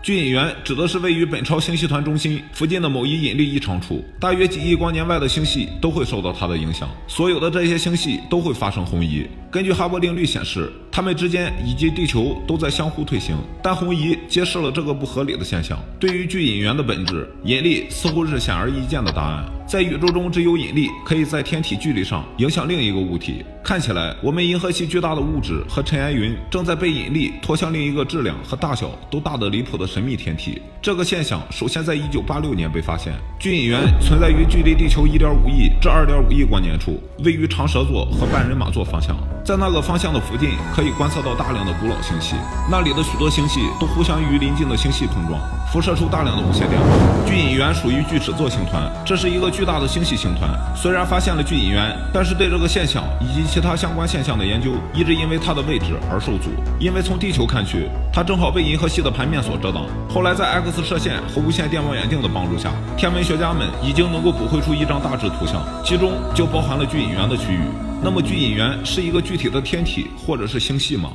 巨引源指的是位于本超星系团中心附近的某一引力异常处，大约几亿光年外的星系都会受到它的影响。所有的这些星系都会发生红移。根据哈勃定律显示，它们之间以及地球都在相互退行。但红移揭示了这个不合理的现象。对于巨引源的本质，引力似乎是显而易见的答案。在宇宙中，只有引力可以在天体距离上影响另一个物体。看起来，我们银河系巨大的物质和尘埃云正在被引力拖向另一个质量和大小都大得离谱的神秘天体。这个现象首先在1986年被发现。巨引源存在于距离地球1.5亿至2.5亿光年处，位于长蛇座和半人马座方向。在那个方向的附近，可以观测到大量的古老星系，那里的许多星系都互相与邻近的星系碰撞，辐射出大量的无线电波。巨引源属于巨齿座星团，这是一个巨大的星系星团。虽然发现了巨引源，但是对这个现象以及其他相关现象的研究一直因为它的位置而受阻。因为从地球看去，它正好被银河系的盘面所遮挡。后来在 X 射线和无线电望远镜的帮助下，天文学家们已经能够捕绘出一张大致图像，其中就包含了巨引源的区域。那么巨引源是一个具体的天体或者是星系吗？